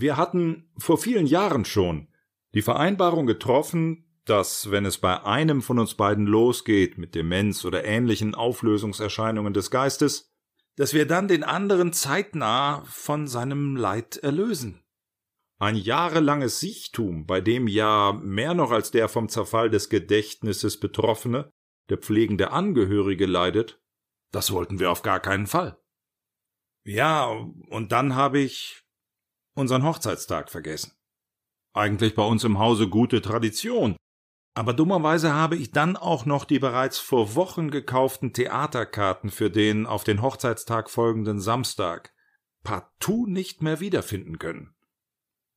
Wir hatten vor vielen Jahren schon die Vereinbarung getroffen, dass, wenn es bei einem von uns beiden losgeht mit Demenz oder ähnlichen Auflösungserscheinungen des Geistes, dass wir dann den anderen zeitnah von seinem Leid erlösen. Ein jahrelanges Siechtum, bei dem ja mehr noch als der vom Zerfall des Gedächtnisses Betroffene der pflegende Angehörige leidet, das wollten wir auf gar keinen Fall. Ja, und dann habe ich unseren Hochzeitstag vergessen. Eigentlich bei uns im Hause gute Tradition, aber dummerweise habe ich dann auch noch die bereits vor Wochen gekauften Theaterkarten für den auf den Hochzeitstag folgenden Samstag partout nicht mehr wiederfinden können.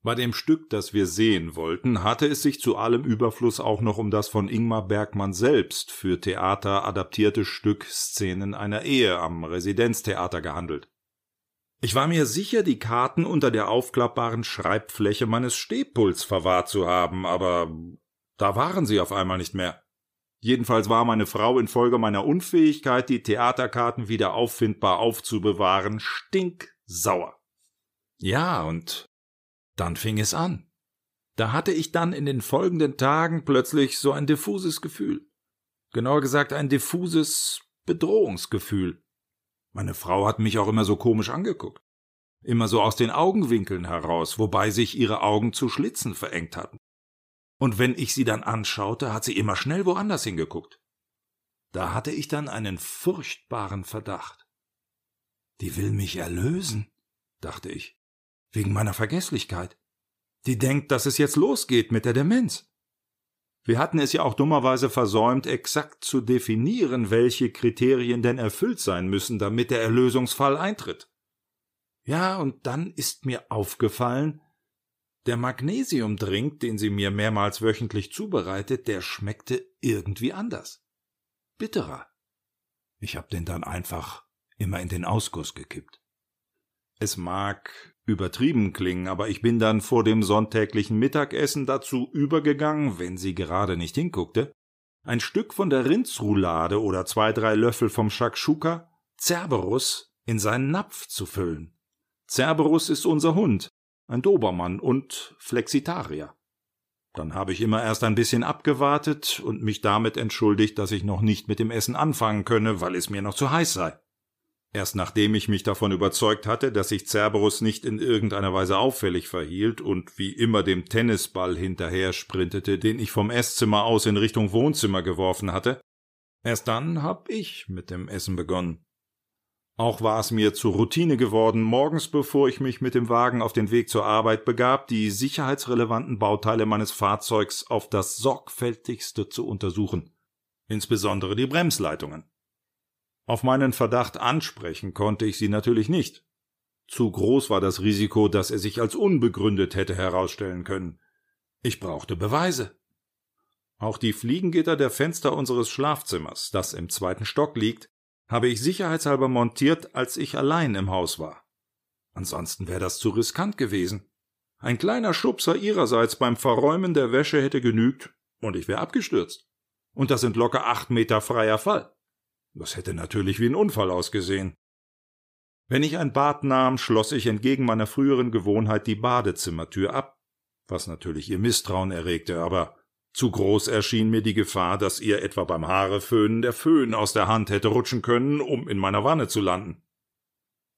Bei dem Stück, das wir sehen wollten, hatte es sich zu allem Überfluss auch noch um das von Ingmar Bergmann selbst für Theater adaptierte Stück Szenen einer Ehe am Residenztheater gehandelt. Ich war mir sicher, die Karten unter der aufklappbaren Schreibfläche meines Stehpuls verwahrt zu haben, aber da waren sie auf einmal nicht mehr. Jedenfalls war meine Frau infolge meiner Unfähigkeit, die Theaterkarten wieder auffindbar aufzubewahren, stinksauer. Ja, und dann fing es an. Da hatte ich dann in den folgenden Tagen plötzlich so ein diffuses Gefühl. Genauer gesagt ein diffuses Bedrohungsgefühl. Meine Frau hat mich auch immer so komisch angeguckt. Immer so aus den Augenwinkeln heraus, wobei sich ihre Augen zu Schlitzen verengt hatten und wenn ich sie dann anschaute, hat sie immer schnell woanders hingeguckt. Da hatte ich dann einen furchtbaren Verdacht. Die will mich erlösen, dachte ich, wegen meiner Vergesslichkeit. Die denkt, dass es jetzt losgeht mit der Demenz. Wir hatten es ja auch dummerweise versäumt, exakt zu definieren, welche Kriterien denn erfüllt sein müssen, damit der Erlösungsfall eintritt. Ja, und dann ist mir aufgefallen, der Magnesiumdrink, den sie mir mehrmals wöchentlich zubereitet, der schmeckte irgendwie anders. Bitterer. Ich hab den dann einfach immer in den Ausguss gekippt. Es mag übertrieben klingen, aber ich bin dann vor dem sonntäglichen Mittagessen dazu übergegangen, wenn sie gerade nicht hinguckte, ein Stück von der Rindsroulade oder zwei, drei Löffel vom Shakshuka Cerberus in seinen Napf zu füllen. Cerberus ist unser Hund, ein Dobermann und Flexitarier. Dann habe ich immer erst ein bisschen abgewartet und mich damit entschuldigt, dass ich noch nicht mit dem Essen anfangen könne, weil es mir noch zu heiß sei. Erst nachdem ich mich davon überzeugt hatte, dass sich Cerberus nicht in irgendeiner Weise auffällig verhielt und wie immer dem Tennisball hinterher sprintete, den ich vom Esszimmer aus in Richtung Wohnzimmer geworfen hatte, erst dann hab ich mit dem Essen begonnen. Auch war es mir zur Routine geworden, morgens bevor ich mich mit dem Wagen auf den Weg zur Arbeit begab, die sicherheitsrelevanten Bauteile meines Fahrzeugs auf das sorgfältigste zu untersuchen, insbesondere die Bremsleitungen. Auf meinen Verdacht ansprechen konnte ich sie natürlich nicht. Zu groß war das Risiko, dass er sich als unbegründet hätte herausstellen können. Ich brauchte Beweise. Auch die Fliegengitter der Fenster unseres Schlafzimmers, das im zweiten Stock liegt, habe ich sicherheitshalber montiert, als ich allein im Haus war. Ansonsten wäre das zu riskant gewesen. Ein kleiner Schubser ihrerseits beim Verräumen der Wäsche hätte genügt, und ich wäre abgestürzt. Und das sind locker acht Meter freier Fall. Das hätte natürlich wie ein Unfall ausgesehen. Wenn ich ein Bad nahm, schloss ich entgegen meiner früheren Gewohnheit die Badezimmertür ab, was natürlich ihr Misstrauen erregte, aber zu groß erschien mir die Gefahr, dass ihr etwa beim Haareföhnen der Föhn aus der Hand hätte rutschen können, um in meiner Wanne zu landen.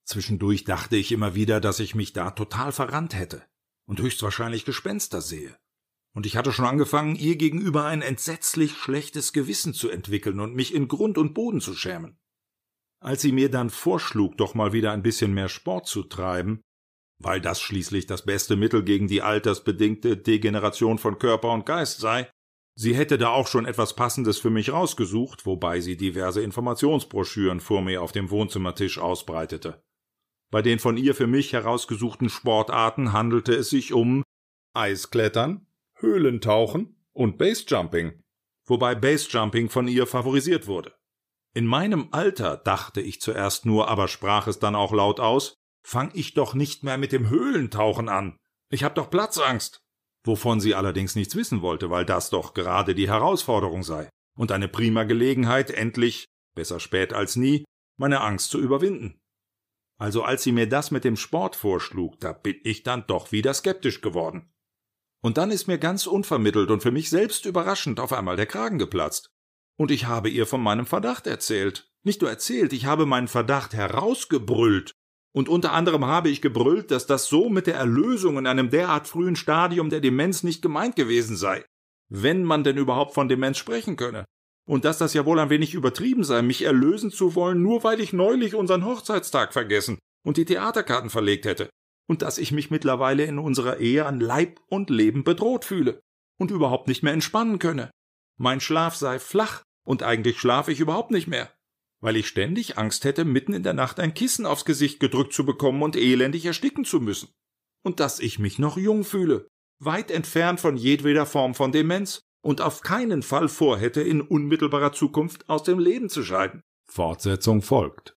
Zwischendurch dachte ich immer wieder, dass ich mich da total verrannt hätte und höchstwahrscheinlich Gespenster sehe. Und ich hatte schon angefangen, ihr gegenüber ein entsetzlich schlechtes Gewissen zu entwickeln und mich in Grund und Boden zu schämen. Als sie mir dann vorschlug, doch mal wieder ein bisschen mehr Sport zu treiben, weil das schließlich das beste Mittel gegen die altersbedingte Degeneration von Körper und Geist sei. Sie hätte da auch schon etwas Passendes für mich rausgesucht, wobei sie diverse Informationsbroschüren vor mir auf dem Wohnzimmertisch ausbreitete. Bei den von ihr für mich herausgesuchten Sportarten handelte es sich um Eisklettern, Höhlentauchen und Basejumping, wobei Basejumping von ihr favorisiert wurde. In meinem Alter dachte ich zuerst nur, aber sprach es dann auch laut aus, fang ich doch nicht mehr mit dem Höhlentauchen an. Ich hab doch Platzangst. Wovon sie allerdings nichts wissen wollte, weil das doch gerade die Herausforderung sei und eine prima Gelegenheit, endlich, besser spät als nie, meine Angst zu überwinden. Also als sie mir das mit dem Sport vorschlug, da bin ich dann doch wieder skeptisch geworden. Und dann ist mir ganz unvermittelt und für mich selbst überraschend auf einmal der Kragen geplatzt. Und ich habe ihr von meinem Verdacht erzählt. Nicht nur erzählt, ich habe meinen Verdacht herausgebrüllt. Und unter anderem habe ich gebrüllt, dass das so mit der Erlösung in einem derart frühen Stadium der Demenz nicht gemeint gewesen sei. Wenn man denn überhaupt von Demenz sprechen könne. Und dass das ja wohl ein wenig übertrieben sei, mich erlösen zu wollen, nur weil ich neulich unseren Hochzeitstag vergessen und die Theaterkarten verlegt hätte. Und dass ich mich mittlerweile in unserer Ehe an Leib und Leben bedroht fühle und überhaupt nicht mehr entspannen könne. Mein Schlaf sei flach und eigentlich schlafe ich überhaupt nicht mehr, weil ich ständig Angst hätte, mitten in der Nacht ein Kissen aufs Gesicht gedrückt zu bekommen und elendig ersticken zu müssen. Und dass ich mich noch jung fühle, weit entfernt von jedweder Form von Demenz und auf keinen Fall vorhätte, in unmittelbarer Zukunft aus dem Leben zu scheiden. Fortsetzung folgt.